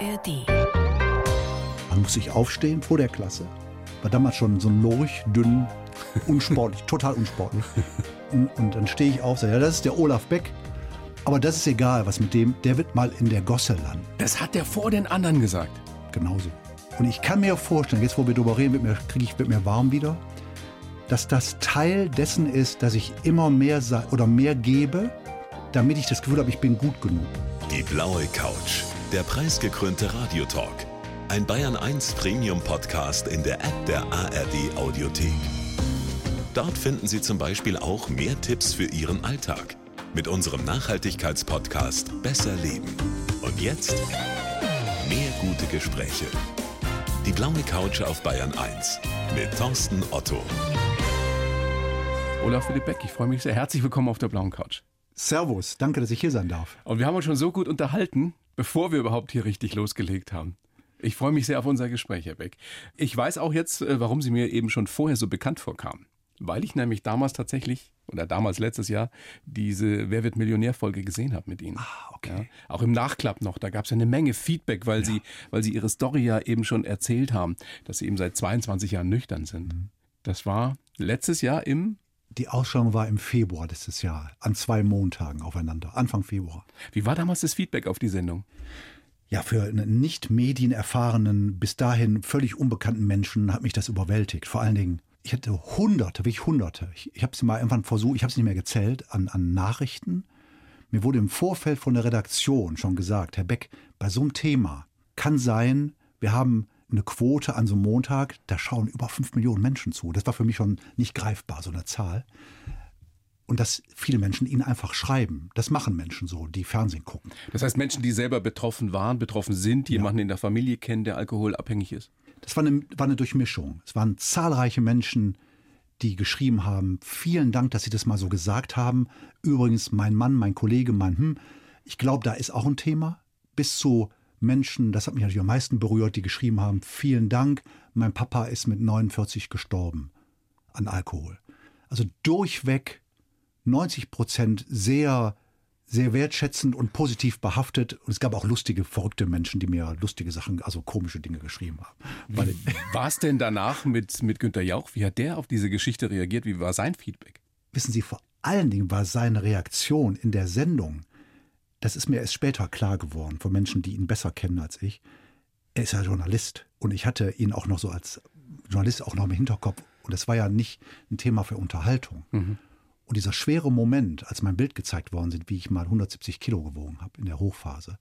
ARD. Man muss sich aufstehen vor der Klasse. War damals schon so ein lurch, dünn, unsportlich, total unsportlich. Und, und dann stehe ich auf, sage, ja, das ist der Olaf Beck. Aber das ist egal, was mit dem, der wird mal in der Gosse landen. Das hat er vor den anderen gesagt. Genauso. Und ich kann mir vorstellen, jetzt wo wir drüber reden, wird mir, kriege ich wird mir warm wieder, dass das Teil dessen ist, dass ich immer mehr oder mehr gebe, damit ich das Gefühl habe, ich bin gut genug. Die blaue Couch, der preisgekrönte Radiotalk. Ein Bayern 1 Premium Podcast in der App der ARD Audiothek. Dort finden Sie zum Beispiel auch mehr Tipps für Ihren Alltag mit unserem Nachhaltigkeitspodcast Besser Leben. Und jetzt mehr gute Gespräche. Die blaue Couch auf Bayern 1 mit Thorsten Otto. Olaf Philipp Beck, ich freue mich sehr. Herzlich willkommen auf der blauen Couch. Servus, danke, dass ich hier sein darf. Und wir haben uns schon so gut unterhalten, bevor wir überhaupt hier richtig losgelegt haben. Ich freue mich sehr auf unser Gespräch, Herr Beck. Ich weiß auch jetzt, äh, warum Sie mir eben schon vorher so bekannt vorkamen. Weil ich nämlich damals tatsächlich, oder damals letztes Jahr, diese Wer wird Millionär-Folge gesehen habe mit Ihnen. Ah, okay. Ja, auch im Nachklapp noch, da gab es ja eine Menge Feedback, weil, Sie, weil Sie Ihre Story ja eben schon erzählt haben, dass Sie eben seit 22 Jahren nüchtern sind. Mhm. Das war letztes Jahr im, Die Ausstellung war im Februar letztes Jahr, an zwei Montagen aufeinander, Anfang Februar. wie war damals das Feedback auf die Sendung? Ja, für einen nicht medienerfahrenen, bis dahin völlig unbekannten Menschen hat mich das überwältigt. Vor allen Dingen, ich hatte hunderte, wirklich hunderte. Ich, ich habe es mal irgendwann versucht, ich habe es nicht mehr gezählt, an, an Nachrichten. Mir wurde im Vorfeld von der Redaktion schon gesagt, Herr Beck, bei so einem Thema kann sein, wir haben eine Quote an so einem Montag, da schauen über fünf Millionen Menschen zu. Das war für mich schon nicht greifbar, so eine Zahl. Und dass viele Menschen ihnen einfach schreiben. Das machen Menschen so, die Fernsehen gucken. Das heißt, Menschen, die selber betroffen waren, betroffen sind, jemanden in der Familie kennen, der alkoholabhängig ist. Das war eine, war eine Durchmischung. Es waren zahlreiche Menschen, die geschrieben haben, vielen Dank, dass Sie das mal so gesagt haben. Übrigens, mein Mann, mein Kollege, mein Hm, ich glaube, da ist auch ein Thema. Bis zu Menschen, das hat mich natürlich am meisten berührt, die geschrieben haben, vielen Dank, mein Papa ist mit 49 gestorben an Alkohol. Also durchweg 90 Prozent sehr, sehr wertschätzend und positiv behaftet. Und es gab auch lustige, verrückte Menschen, die mir lustige Sachen, also komische Dinge geschrieben haben. War es denn danach mit, mit Günter Jauch? Wie hat der auf diese Geschichte reagiert? Wie war sein Feedback? wissen Sie, vor allen Dingen war seine Reaktion in der Sendung, das ist mir erst später klar geworden von Menschen, die ihn besser kennen als ich. Er ist ja Journalist und ich hatte ihn auch noch so als Journalist auch noch im Hinterkopf und es war ja nicht ein Thema für Unterhaltung. Und dieser schwere Moment, als mein Bild gezeigt worden sind, wie ich mal 170 Kilo gewogen habe in der Hochphase,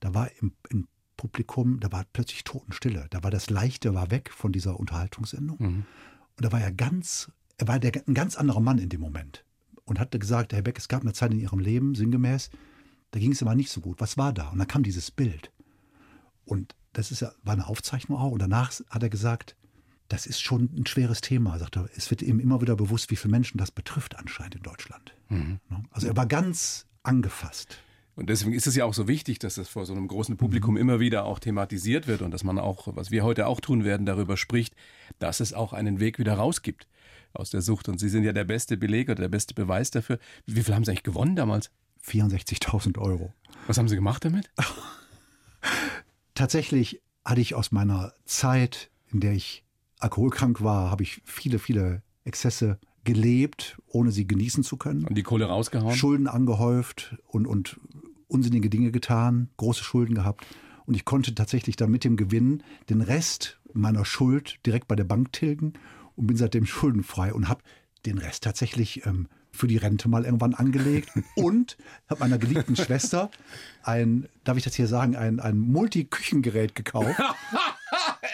da war im, im Publikum, da war plötzlich Totenstille. Da war das Leichte war weg von dieser Unterhaltungssendung. Und da war er ganz, er war der, ein ganz anderer Mann in dem Moment. Und hatte gesagt, Herr Beck, es gab eine Zeit in Ihrem Leben, sinngemäß, da ging es immer nicht so gut. Was war da? Und dann kam dieses Bild. Und das ist ja, war eine Aufzeichnung auch. Und danach hat er gesagt, das ist schon ein schweres Thema. Sagt er, es wird ihm immer wieder bewusst, wie viele Menschen das betrifft anscheinend in Deutschland. Ne? Also er war ganz angefasst. Und deswegen ist es ja auch so wichtig, dass das vor so einem großen Publikum immer wieder auch thematisiert wird und dass man auch, was wir heute auch tun werden, darüber spricht, dass es auch einen Weg wieder raus gibt aus der Sucht. Und Sie sind ja der beste Beleg oder der beste Beweis dafür. Wie viel haben Sie eigentlich gewonnen damals? 64.000 Euro. Was haben Sie gemacht damit? Tatsächlich hatte ich aus meiner Zeit, in der ich alkoholkrank war, habe ich viele, viele Exzesse gelebt, ohne sie genießen zu können. Und die Kohle rausgehauen? Schulden angehäuft und, und unsinnige Dinge getan, große Schulden gehabt. Und ich konnte tatsächlich dann mit dem Gewinn den Rest meiner Schuld direkt bei der Bank tilgen und bin seitdem schuldenfrei und habe den Rest tatsächlich ähm, für die Rente mal irgendwann angelegt und habe meiner geliebten Schwester ein, darf ich das hier sagen, ein, ein Multi-Küchengerät gekauft.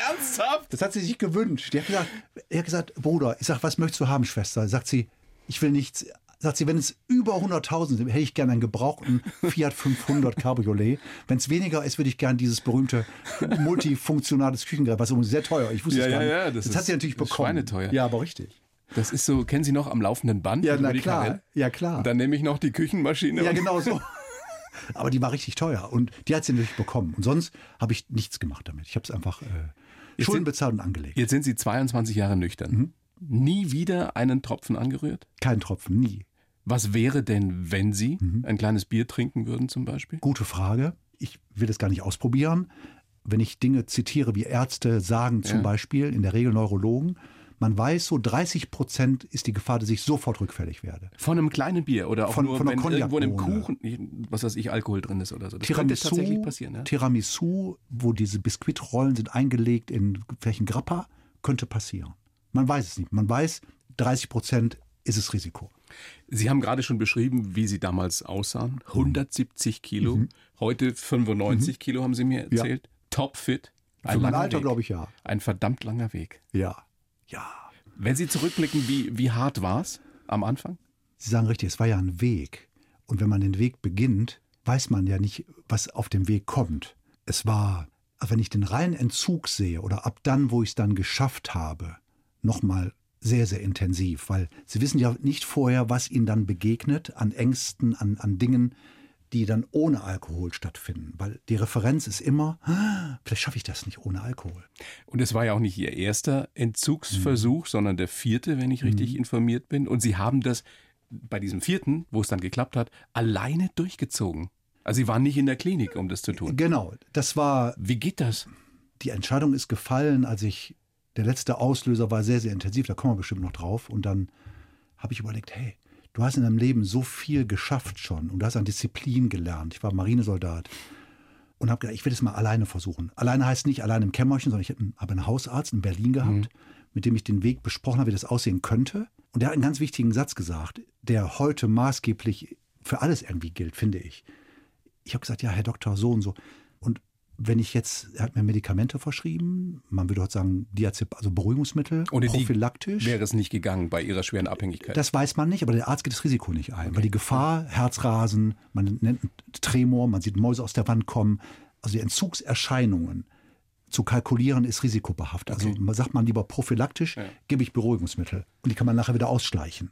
Ernsthaft? Das hat sie sich gewünscht. Die hat gesagt, er hat gesagt, Bruder, ich sag, was möchtest du haben, Schwester? Sagt sie, ich will nichts. Sagt sie, wenn es über 100.000 sind, hätte ich gerne einen gebrauchten Fiat 500 Cabriolet. Wenn es weniger ist, würde ich gerne dieses berühmte multifunktionales Küchengerät, was übrigens sehr teuer. Ich wusste Ja, es gar ja, nicht. ja, das das ist- hat sie natürlich das ist bekommen. schweineteuer. Ja, aber richtig. Das ist so, kennen Sie noch am laufenden Band? Ja, na klar. Carell? Ja, klar. Und dann nehme ich noch die Küchenmaschine. Ja, genau so. Aber die war richtig teuer und die hat sie natürlich bekommen. Und sonst habe ich nichts gemacht damit. Ich habe es einfach äh, Schulden bezahlt und angelegt. Jetzt sind Sie 22 Jahre nüchtern. Mhm. Nie wieder einen Tropfen angerührt? Kein Tropfen, nie. Was wäre denn, wenn Sie Mhm. ein kleines Bier trinken würden zum Beispiel? Gute Frage. Ich will das gar nicht ausprobieren. Wenn ich Dinge zitiere, wie Ärzte sagen, zum Ja. Beispiel, in der Regel Neurologen, man weiß, so 30 Prozent ist die Gefahr, dass ich sofort rückfällig werde. Von einem kleinen Bier oder auch Von- nur, von wenn irgendwo in einem. Kuchen, was weiß ich, Alkohol drin ist oder so. Das könnte tatsächlich passieren. Ja? Tiramisu, wo diese Biskuitrollen sind eingelegt in ein Grappa, könnte passieren. Man weiß es nicht. Man weiß, 30 Prozent ist es Risiko. Sie haben gerade schon beschrieben, wie Sie damals aussahen. 170 Kilo, heute 95 Kilo, haben Sie mir Mhm. Ja. erzählt. Topfit. Für mein langer Alter Weg. glaube ich ja. Ein verdammt langer Weg. Ja. Ja. Wenn Sie zurückblicken, wie, wie hart war es am Anfang? Sie sagen richtig, es war ja ein Weg. Und wenn man den Weg beginnt, weiß man ja nicht, was auf dem Weg kommt. Es war, wenn ich den reinen Entzug sehe oder ab dann, wo ich es dann geschafft habe, nochmal sehr, sehr intensiv, weil Sie wissen ja nicht vorher, was Ihnen dann begegnet an Ängsten, an, an Dingen, die dann ohne Alkohol stattfinden. Weil die Referenz ist immer, "Ah, vielleicht schaffe ich das nicht ohne Alkohol. Und es war ja auch nicht Ihr erster Entzugsversuch, Mhm. sondern der vierte, wenn ich richtig informiert bin. Und Sie haben das bei diesem vierten, wo es dann geklappt hat, alleine durchgezogen. Also Sie waren nicht in der Klinik, um das zu tun. Genau, das war Wie geht das? die Entscheidung ist gefallen, als ich, der letzte Auslöser war sehr, sehr intensiv, da kommen wir bestimmt noch drauf. Und dann habe ich überlegt, hey, du hast in deinem Leben so viel geschafft schon und du hast an Disziplin gelernt. Ich war Marinesoldat und habe gedacht, ich will es mal alleine versuchen. Alleine heißt nicht allein im Kämmerchen, sondern ich habe einen, habe einen Hausarzt in Berlin gehabt, mit dem ich den Weg besprochen habe, wie das aussehen könnte. Und der hat einen ganz wichtigen Satz gesagt, der heute maßgeblich für alles irgendwie gilt, finde ich. Ich habe gesagt, ja, Herr Doktor, so und so. Und wenn ich jetzt, er hat mir Medikamente verschrieben, man würde heute sagen Diazep, also Beruhigungsmittel, Ohne die prophylaktisch. Wäre es nicht gegangen bei Ihrer schweren Abhängigkeit? Das weiß man nicht, aber der Arzt geht das Risiko nicht ein. Weil die Gefahr, Herzrasen, man nennt Tremor, man sieht Mäuse aus der Wand kommen, also die Entzugserscheinungen zu kalkulieren ist risikobehaftet. Also man sagt man lieber prophylaktisch, gebe ich Beruhigungsmittel und die kann man nachher wieder ausschleichen.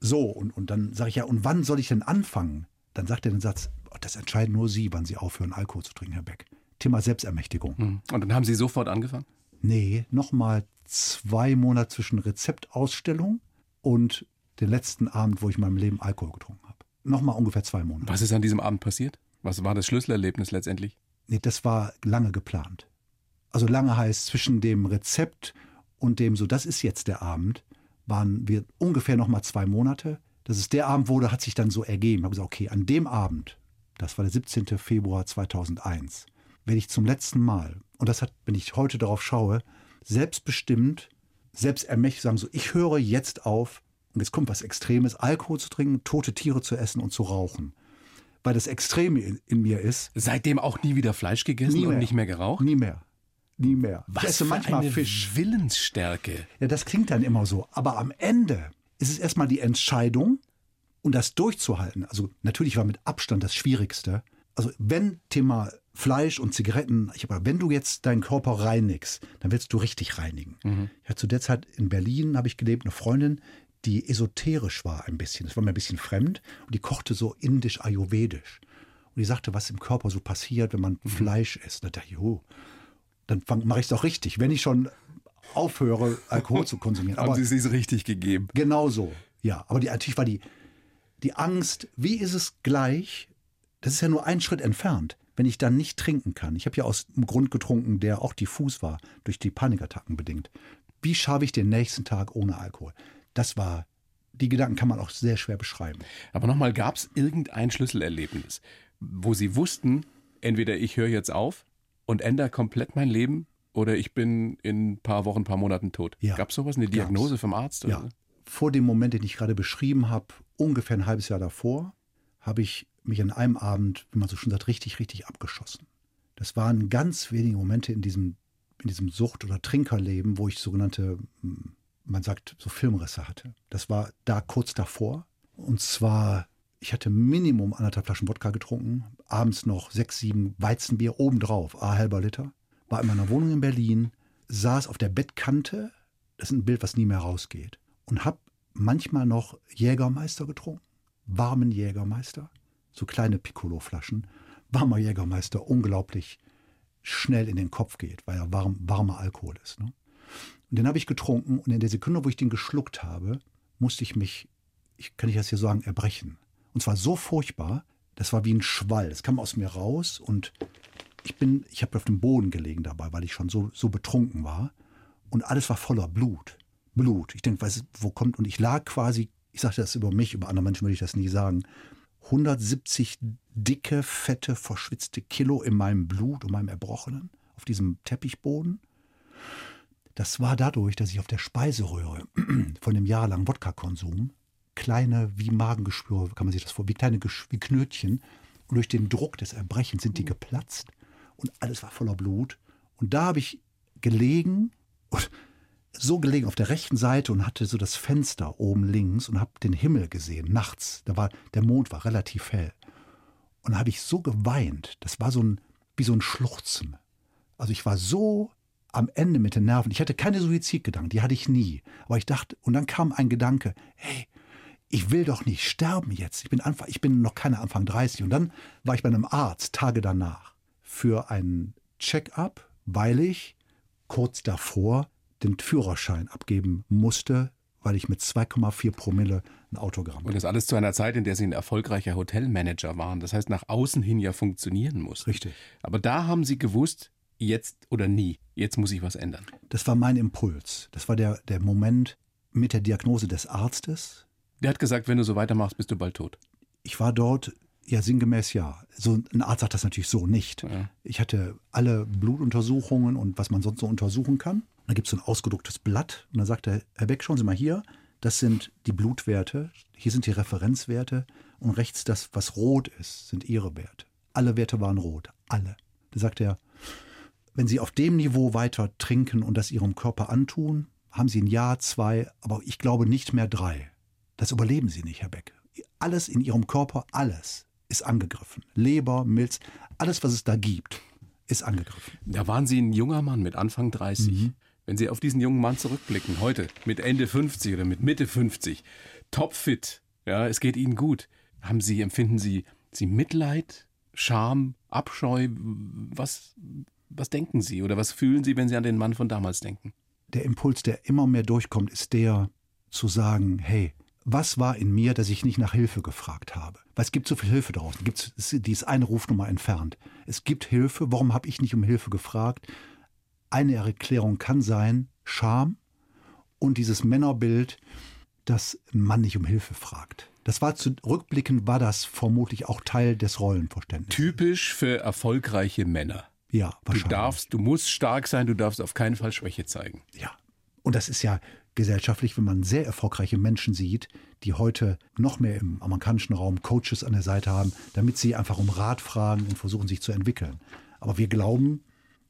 So, und, und dann sage ich ja, und wann soll ich denn anfangen? Dann sagt er den Satz, oh, das entscheiden nur Sie, wann Sie aufhören, Alkohol zu trinken, Herr Beck. Thema Selbstermächtigung. Hm. Und dann haben Sie sofort angefangen? Nee, nochmal zwei Monate zwischen Rezeptausstellung und den letzten Abend, wo ich in meinem Leben Alkohol getrunken habe. Nochmal ungefähr zwei Monate. Was ist an diesem Abend passiert? Was war das Schlüsselerlebnis letztendlich? Nee, das war lange geplant. Also lange heißt zwischen dem Rezept und dem so, das ist jetzt der Abend, waren wir ungefähr nochmal zwei Monate. Dass es der Abend wurde, hat sich dann so ergeben. Ich habe gesagt, okay, an dem Abend, das war der 17. Februar 2001, werde ich zum letzten Mal, und das hat, wenn ich heute darauf schaue, selbstbestimmt, selbstermächtigt sagen, so, ich höre jetzt auf, und jetzt kommt was Extremes, Alkohol zu trinken, tote Tiere zu essen und zu rauchen. Weil das Extreme in, in mir ist, Seitdem auch nie wieder Fleisch gegessen Nie und mehr. nicht mehr geraucht? Nie mehr. Nie mehr. Was ich esse für manchmal eine Fisch. Willensstärke. Ja, das klingt dann immer so. Aber am Ende ist es erstmal die Entscheidung und das durchzuhalten. Also natürlich war mit Abstand das Schwierigste. Also wenn Thema Fleisch und Zigaretten, ich aber wenn du jetzt deinen Körper reinigst, dann willst du richtig reinigen. Ich hatte zu der Zeit in Berlin habe ich gelebt, eine Freundin, die esoterisch war ein bisschen. Das war mir ein bisschen fremd und die kochte so indisch ayurvedisch. Und die sagte, was im Körper so passiert, wenn man Fleisch isst. Da dachte ich, jo, dann mache ich es auch richtig. Wenn ich schon aufhöre, Alkohol zu konsumieren. Haben Aber Sie es nicht richtig gegeben? genau so, ja. Aber die, natürlich war die, die Angst, wie ist es gleich? Das ist ja nur ein Schritt entfernt, wenn ich dann nicht trinken kann. Ich habe ja aus einem Grund getrunken, der auch diffus war, durch die Panikattacken bedingt. Wie schaffe ich den nächsten Tag ohne Alkohol? Das war, die Gedanken kann man auch sehr schwer beschreiben. Aber nochmal, gab es irgendein Schlüsselerlebnis, wo Sie wussten, entweder ich höre jetzt auf und ändere komplett mein Leben oder ich bin in ein paar Wochen, ein paar Monaten tot. Ja, Gab es sowas, eine Diagnose vom Arzt? Oder? Ja, vor dem Moment, den ich gerade beschrieben habe, ungefähr ein halbes Jahr davor, habe ich mich an einem Abend, wie man so schon sagt, richtig, richtig abgeschossen. Das waren ganz wenige Momente in diesem, in diesem Sucht- oder Trinkerleben, wo ich sogenannte, hm, man sagt, so Filmrisse hatte. Das war da kurz davor. Und zwar, ich hatte Minimum anderthalb Flaschen Wodka getrunken, abends noch sechs, sieben Weizenbier obendrauf, a halber Liter, war in meiner Wohnung in Berlin, saß auf der Bettkante, das ist ein Bild, was nie mehr rausgeht, und habe manchmal noch Jägermeister getrunken, warmen Jägermeister, so kleine Piccolo-Flaschen, warmer Jägermeister, unglaublich schnell in den Kopf geht, weil er warm, warmer Alkohol ist. Ne? Und den habe ich getrunken und in der Sekunde, wo ich den geschluckt habe, musste ich mich, ich kann ich das hier sagen, erbrechen. Und zwar so furchtbar, Das war wie ein Schwall. Es kam aus mir raus und ich bin, ich habe auf dem Boden gelegen dabei, weil ich schon so, so betrunken war. Und alles war voller Blut. Blut. Ich denke, wo kommt, und ich lag quasi, ich sage das über mich, über andere Menschen würde ich das nie sagen, 170 dicke, fette, verschwitzte Kilo in meinem Blut und meinem Erbrochenen auf diesem Teppichboden. Das war dadurch, dass ich auf der Speiseröhre von dem jahrelangen Wodka-Konsum kleine, wie Magengeschwüre, kann man sich das vor, wie kleine wie Knötchen. Und durch den Druck des Erbrechens sind die geplatzt und alles war voller Blut. Und da habe ich gelegen und so gelegen auf der rechten Seite und hatte so das Fenster oben links und habe den Himmel gesehen nachts. Da war der Mond war relativ hell und da habe ich so geweint. Das war so ein wie so ein Schluchzen. Also ich war so am Ende mit den Nerven. Ich hatte keine Suizidgedanken, die hatte ich nie. Aber ich dachte und dann kam ein Gedanke: Hey, ich will doch nicht sterben jetzt. Ich bin Anfang, ich bin noch keine Anfang 30 und dann war ich bei einem Arzt Tage danach für einen Check-up, weil ich kurz davor den Führerschein abgeben musste, weil ich mit 2,4 Promille ein Autogramm. Und das alles zu einer Zeit, in der Sie ein erfolgreicher Hotelmanager waren. Das heißt, nach außen hin ja funktionieren muss. Richtig. Aber da haben Sie gewusst, jetzt oder nie, jetzt muss ich was ändern. Das war mein Impuls. Das war der, der Moment mit der Diagnose des Arztes. Der hat gesagt, wenn du so weitermachst, bist du bald tot. Ich war dort ja, sinngemäß ja. So ein Arzt sagt das natürlich so nicht. Ja. Ich hatte alle Blutuntersuchungen und was man sonst so untersuchen kann. Da gibt es so ein ausgedrucktes Blatt und dann sagt er, Herr Beck, schauen Sie mal hier, das sind die Blutwerte, hier sind die Referenzwerte und rechts das, was rot ist, sind Ihre Werte. Alle Werte waren rot, alle. Da sagt er, wenn Sie auf dem Niveau weiter trinken und das Ihrem Körper antun, haben Sie ein Jahr, zwei, aber ich glaube nicht mehr drei. Das überleben Sie nicht, Herr Beck. Alles in Ihrem Körper, alles ist angegriffen. Leber, Milz, alles, was es da gibt, ist angegriffen. Da waren Sie ein junger Mann mit Anfang 30. Mhm. Wenn Sie auf diesen jungen Mann zurückblicken, heute mit Ende 50 oder mit Mitte 50, topfit, ja, es geht Ihnen gut. Haben Sie, empfinden Sie, Sie Mitleid, Scham, Abscheu? Was, was denken Sie oder was fühlen Sie, wenn Sie an den Mann von damals denken? Der Impuls, der immer mehr durchkommt, ist der zu sagen, hey, was war in mir, dass ich nicht nach Hilfe gefragt habe? Weil es gibt so viel Hilfe draußen. Gibt's, die ist eine Rufnummer entfernt. Es gibt Hilfe. Warum habe ich nicht um Hilfe gefragt? Eine Erklärung kann sein Scham und dieses Männerbild, dass ein Mann nicht um Hilfe fragt. Das war zu rückblickend war das vermutlich auch Teil des Rollenverständnisses. Typisch für erfolgreiche Männer. Ja, wahrscheinlich. Du darfst, du musst stark sein, du darfst auf keinen Fall Schwäche zeigen. Ja. Und das ist ja gesellschaftlich, wenn man sehr erfolgreiche Menschen sieht, die heute noch mehr im amerikanischen Raum Coaches an der Seite haben, damit sie einfach um Rat fragen und versuchen, sich zu entwickeln. Aber wir glauben,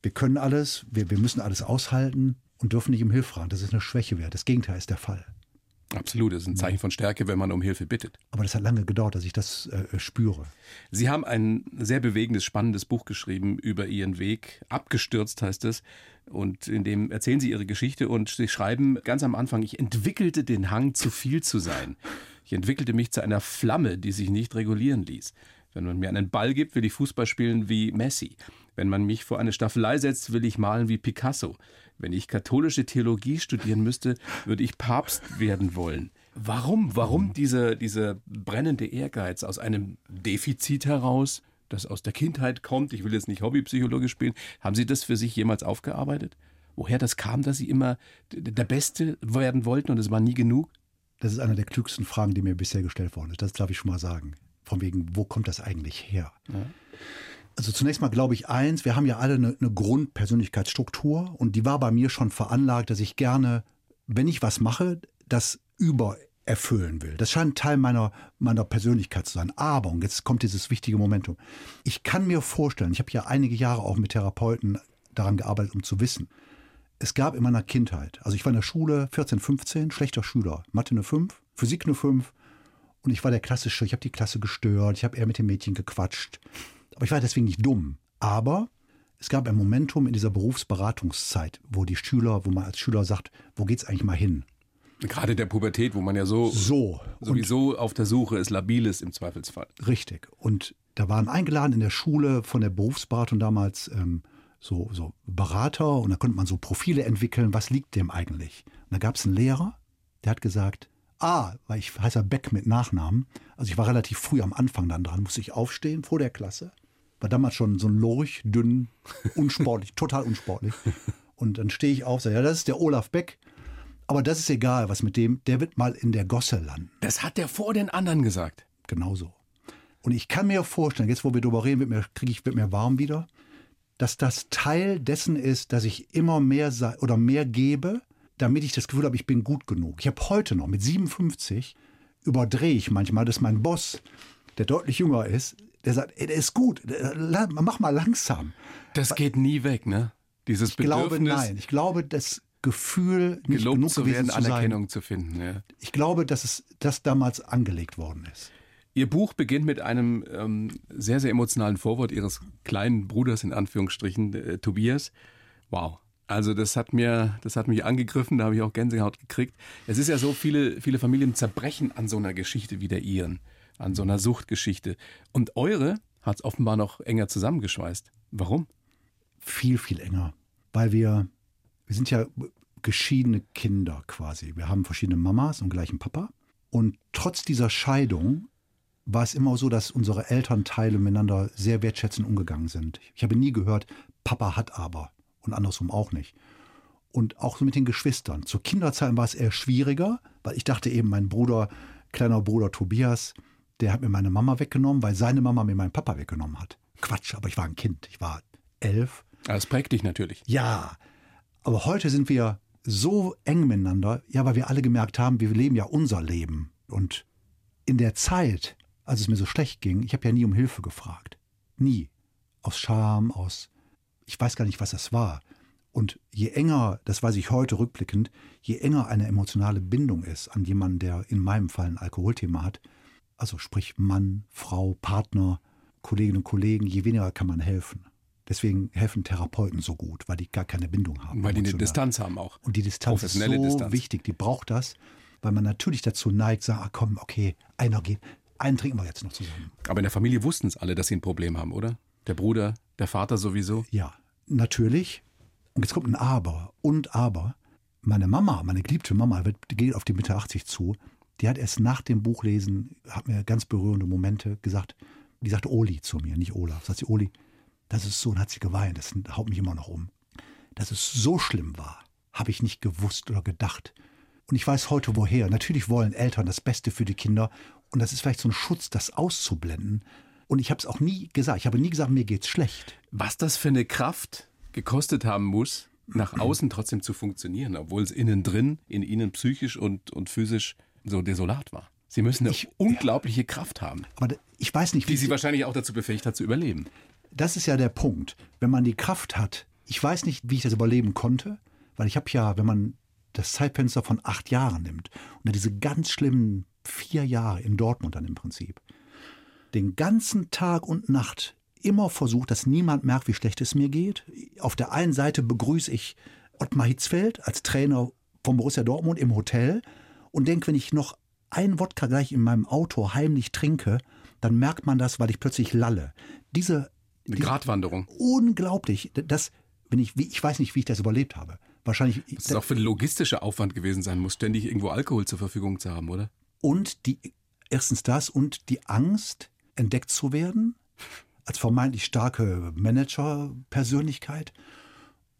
wir können alles, wir, wir müssen alles aushalten und dürfen nicht um Hilfe fragen. Das ist eine Schwäche wert. Das Gegenteil ist der Fall. Absolut, das ist ein Zeichen von Stärke, wenn man um Hilfe bittet. Aber das hat lange gedauert, dass ich das äh, spüre. Sie haben ein sehr bewegendes, spannendes Buch geschrieben über Ihren Weg. Abgestürzt heißt es. Und in dem erzählen Sie Ihre Geschichte und Sie schreiben ganz am Anfang, ich entwickelte den Hang, zu viel zu sein. Ich entwickelte mich zu einer Flamme, die sich nicht regulieren ließ. Wenn man mir einen Ball gibt, will ich Fußball spielen wie Messi. Wenn man mich vor eine Staffelei setzt, will ich malen wie Picasso. Wenn ich katholische Theologie studieren müsste, würde ich Papst werden wollen. Warum? Warum dieser, dieser brennende Ehrgeiz aus einem Defizit heraus, das aus der Kindheit kommt? Ich will jetzt nicht Hobbypsychologe spielen. Haben Sie das für sich jemals aufgearbeitet? Woher das kam, dass Sie immer der Beste werden wollten und es war nie genug? Das ist eine der klügsten Fragen, die mir bisher gestellt worden ist. Das darf ich schon mal sagen. Von wegen, wo kommt das eigentlich her? Ja. Also zunächst mal glaube ich eins, wir haben ja alle eine, eine Grundpersönlichkeitsstruktur und die war bei mir schon veranlagt, dass ich gerne, wenn ich was mache, das übererfüllen will. Das scheint Teil meiner, meiner Persönlichkeit zu sein. Aber, und jetzt kommt dieses wichtige Momentum, ich kann mir vorstellen, ich habe ja einige Jahre auch mit Therapeuten daran gearbeitet, um zu wissen, es gab in meiner Kindheit, also ich war in der Schule 14, 15, schlechter Schüler, Mathe eine 5, Physik eine 5 und ich war der klassische, ich habe die Klasse gestört, ich habe eher mit den Mädchen gequatscht. Aber ich war deswegen nicht dumm. Aber es gab ein Momentum in dieser Berufsberatungszeit, wo die Schüler, wo man als Schüler sagt, wo geht's eigentlich mal hin? Gerade der Pubertät, wo man ja so, so. sowieso auf der Suche ist, labil ist im Zweifelsfall. Richtig. Und da waren eingeladen in der Schule von der Berufsberatung damals ähm, so, so Berater und da konnte man so Profile entwickeln, was liegt dem eigentlich? Und da gab es einen Lehrer, der hat gesagt, A, weil ich heiße Beck mit Nachnamen. Also ich war relativ früh am Anfang dann dran, musste ich aufstehen vor der Klasse. War damals schon so ein Lurch, dünn, unsportlich, total unsportlich. Und dann stehe ich auf, sage, ja, das ist der Olaf Beck. Aber das ist egal, was mit dem, der wird mal in der Gosse landen. Das hat der vor den anderen gesagt. Genauso. Und ich kann mir vorstellen, jetzt wo wir darüber reden, wird mir, kriege ich, wird mir warm wieder, dass das Teil dessen ist, dass ich immer mehr sei, oder mehr gebe, damit ich das Gefühl habe, ich bin gut genug. Ich habe heute noch mit 57 überdrehe ich manchmal, dass mein Boss, der deutlich jünger ist, der sagt, ey, der ist gut, mach mal langsam. Das geht nie weg, ne? Dieses ich glaube, nein. Ich glaube, das Gefühl, nicht gelobt genug zu werden, zu Anerkennung sein, zu finden. Ja. Ich glaube, dass es das damals angelegt worden ist. Ihr Buch beginnt mit einem ähm, sehr, sehr emotionalen Vorwort Ihres kleinen Bruders, in Anführungsstrichen, äh, Tobias. Wow. Also das hat mir, das hat mich angegriffen, da habe ich auch Gänsehaut gekriegt. Es ist ja so, viele, viele Familien zerbrechen an so einer Geschichte wie der ihren, an so einer Suchtgeschichte. Und eure hat es offenbar noch enger zusammengeschweißt. Warum? Viel, viel enger. Weil wir, wir sind ja geschiedene Kinder quasi. Wir haben verschiedene Mamas und gleichen Papa. Und trotz dieser Scheidung war es immer so, dass unsere Elternteile miteinander sehr wertschätzend umgegangen sind. Ich habe nie gehört, Papa hat aber und andersrum auch nicht. Und auch so mit den Geschwistern. Zur Kinderzeit war es eher schwieriger, weil ich dachte eben, mein Bruder, kleiner Bruder Tobias, der hat mir meine Mama weggenommen, weil seine Mama mir meinen Papa weggenommen hat. Quatsch, aber ich war ein Kind. Ich war elf. Das prägt dich natürlich. Ja, aber heute sind wir so eng miteinander, ja, weil wir alle gemerkt haben, wir leben ja unser Leben. Und in der Zeit, als es mir so schlecht ging, ich habe ja nie um Hilfe gefragt. Nie. Aus Scham, aus, ich weiß gar nicht, was das war. Und je enger, das weiß ich heute rückblickend, je enger eine emotionale Bindung ist an jemanden, der in meinem Fall ein Alkoholthema hat, also sprich Mann, Frau, Partner, Kolleginnen und Kollegen, je weniger kann man helfen. Deswegen helfen Therapeuten so gut, weil die gar keine Bindung haben. Weil die eine Distanz haben auch. Und die Distanz ist so Distanz. wichtig, die braucht das, weil man natürlich dazu neigt, sagt, ah, komm, okay, einer geht, einen trinken wir jetzt noch zusammen. Aber in der Familie wussten es alle, dass sie ein Problem haben, oder? Der Bruder, der Vater sowieso? Ja, natürlich. Und jetzt kommt ein Aber und Aber. Meine Mama, meine geliebte Mama, wird, geht auf die Mitte 80 zu. Die hat erst nach dem Buchlesen, hat mir ganz berührende Momente gesagt, die sagte Oli zu mir, nicht Olaf. Sagt sie, Oli, das ist so, und hat sie geweint, das haut mich immer noch um. Dass es so schlimm war, habe ich nicht gewusst oder gedacht. Und ich weiß heute woher. Natürlich wollen Eltern das Beste für die Kinder. Und das ist vielleicht so ein Schutz, das auszublenden. Und ich habe es auch nie gesagt. Ich habe nie gesagt, mir geht's schlecht. Was das für eine Kraft gekostet haben muss, nach außen trotzdem zu funktionieren, obwohl es innen drin, in ihnen psychisch und, und physisch so desolat war. Sie müssen eine ich, unglaubliche ja. Kraft haben. Aber ich weiß nicht, wie die sie wahrscheinlich auch dazu befähigt hat, zu überleben. Das ist ja der Punkt. Wenn man die Kraft hat, ich weiß nicht, wie ich das überleben konnte, weil ich habe ja, wenn man das Zeitfenster von acht Jahren nimmt und diese ganz schlimmen vier Jahre in Dortmund dann im Prinzip, den ganzen Tag und Nacht immer versucht, dass niemand merkt, wie schlecht es mir geht. Auf der einen Seite begrüße ich Ottmar Hitzfeld als Trainer von Borussia Dortmund im Hotel und denke, wenn ich noch ein Wodka gleich in meinem Auto heimlich trinke, dann merkt man das, weil ich plötzlich lalle. Diese, diese Gratwanderung. Unglaublich. Das, wenn ich, ich weiß nicht, wie ich das überlebt habe. Wahrscheinlich. Das ist auch für den logistischen Aufwand gewesen sein muss, ständig irgendwo Alkohol zur Verfügung zu haben, oder? Und die, erstens das und die Angst, entdeckt zu werden, als vermeintlich starke Manager-Persönlichkeit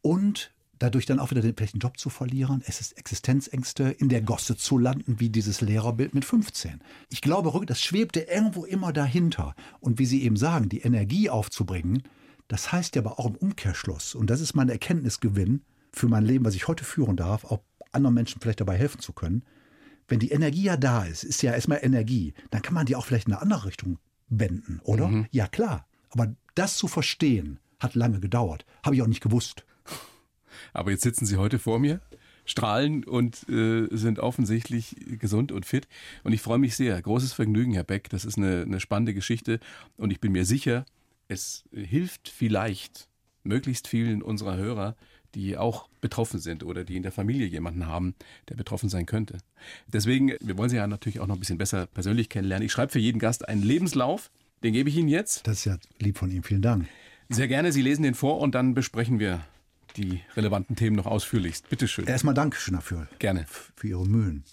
und dadurch dann auch wieder den, vielleicht den Job zu verlieren, es ist Existenzängste, in der Gosse zu landen, wie dieses Lehrerbild mit 15. Ich glaube, das schwebte irgendwo immer dahinter. Und wie Sie eben sagen, die Energie aufzubringen, das heißt ja aber auch im Umkehrschluss, und das ist mein Erkenntnisgewinn für mein Leben, was ich heute führen darf, auch anderen Menschen vielleicht dabei helfen zu können. Wenn die Energie ja da ist, ist ja erstmal Energie, dann kann man die auch vielleicht in eine andere Richtung wenden, oder? Mhm. Ja, klar. Aber das zu verstehen, hat lange gedauert. Habe ich auch nicht gewusst. Aber jetzt sitzen Sie heute vor mir, strahlen und äh, sind offensichtlich gesund und fit. Und ich freue mich sehr. Großes Vergnügen, Herr Beck. Das ist eine, eine spannende Geschichte. Und ich bin mir sicher, es hilft vielleicht möglichst vielen unserer Hörer, die auch betroffen sind oder die in der Familie jemanden haben, der betroffen sein könnte. Deswegen, wir wollen Sie ja natürlich auch noch ein bisschen besser persönlich kennenlernen. Ich schreibe für jeden Gast einen Lebenslauf. Den gebe ich Ihnen jetzt. Das ist ja lieb von Ihnen. Vielen Dank. Sehr gerne. Sie lesen den vor und dann besprechen wir die relevanten Themen noch ausführlichst. Bitte schön. Erstmal Dankeschön dafür. Gerne. Für Ihre Mühen.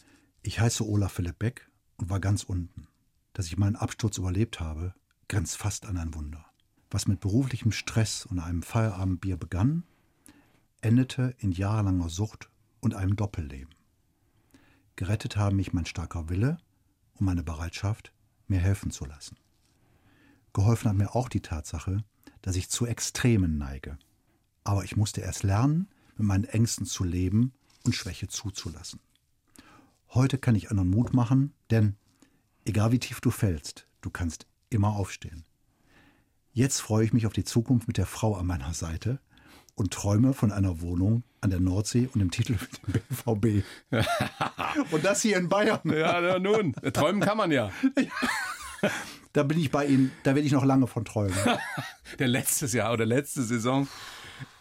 Ich heiße Olaf Philipp Beck und war ganz unten. Dass ich meinen Absturz überlebt habe, grenzt fast an ein Wunder. Was mit beruflichem Stress und einem Feierabendbier begann, endete in jahrelanger Sucht und einem Doppelleben. Gerettet haben mich mein starker Wille und meine Bereitschaft, mir helfen zu lassen. Geholfen hat mir auch die Tatsache, dass ich zu Extremen neige. Aber ich musste erst lernen, mit meinen Ängsten zu leben und Schwäche zuzulassen. Heute kann ich anderen Mut machen, denn egal wie tief du fällst, du kannst immer aufstehen. Jetzt freue ich mich auf die Zukunft mit der Frau an meiner Seite und träume von einer Wohnung an der Nordsee und dem Titel für den BVB. und das hier in Bayern. Ja, nun, träumen kann man ja. Da bin ich bei Ihnen, da werde ich noch lange von träumen. Der letztes Jahr oder letzte Saison.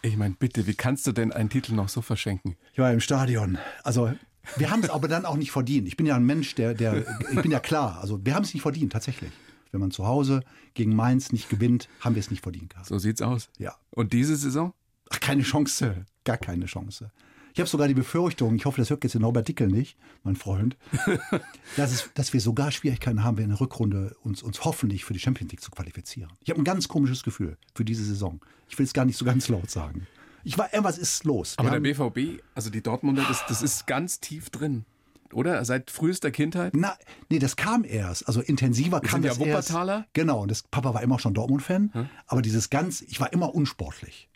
Ich meine, bitte, wie kannst du denn einen Titel noch so verschenken? Ich war im Stadion. Also wir haben es aber dann auch nicht verdient. Ich bin ja ein Mensch, der, der, ich bin ja klar. Also wir haben es nicht verdient, tatsächlich. Wenn man zu Hause gegen Mainz nicht gewinnt, haben wir es nicht verdient gehabt. So sieht's aus. Ja. Und diese Saison? Ach, keine Chance. Gar keine Chance. Ich habe sogar die Befürchtung, ich hoffe, das hört jetzt den Norbert Dickel nicht, mein Freund, dass, es, dass wir sogar Schwierigkeiten haben, wir in der Rückrunde uns, uns hoffentlich für die Champions League zu qualifizieren. Ich habe ein ganz komisches Gefühl für diese Saison. Ich will es gar nicht so ganz laut sagen. Ich war, irgendwas ist los. Aber Wir der haben- BVB, also die Dortmunder, das, das ist ganz tief drin. Oder? Seit frühester Kindheit? Na, nee, das kam erst. Also intensiver kam sind ja das erst. Wuppertaler. Genau, und das Papa war immer schon Dortmund-Fan. Aber dieses ganz, ich war immer unsportlich.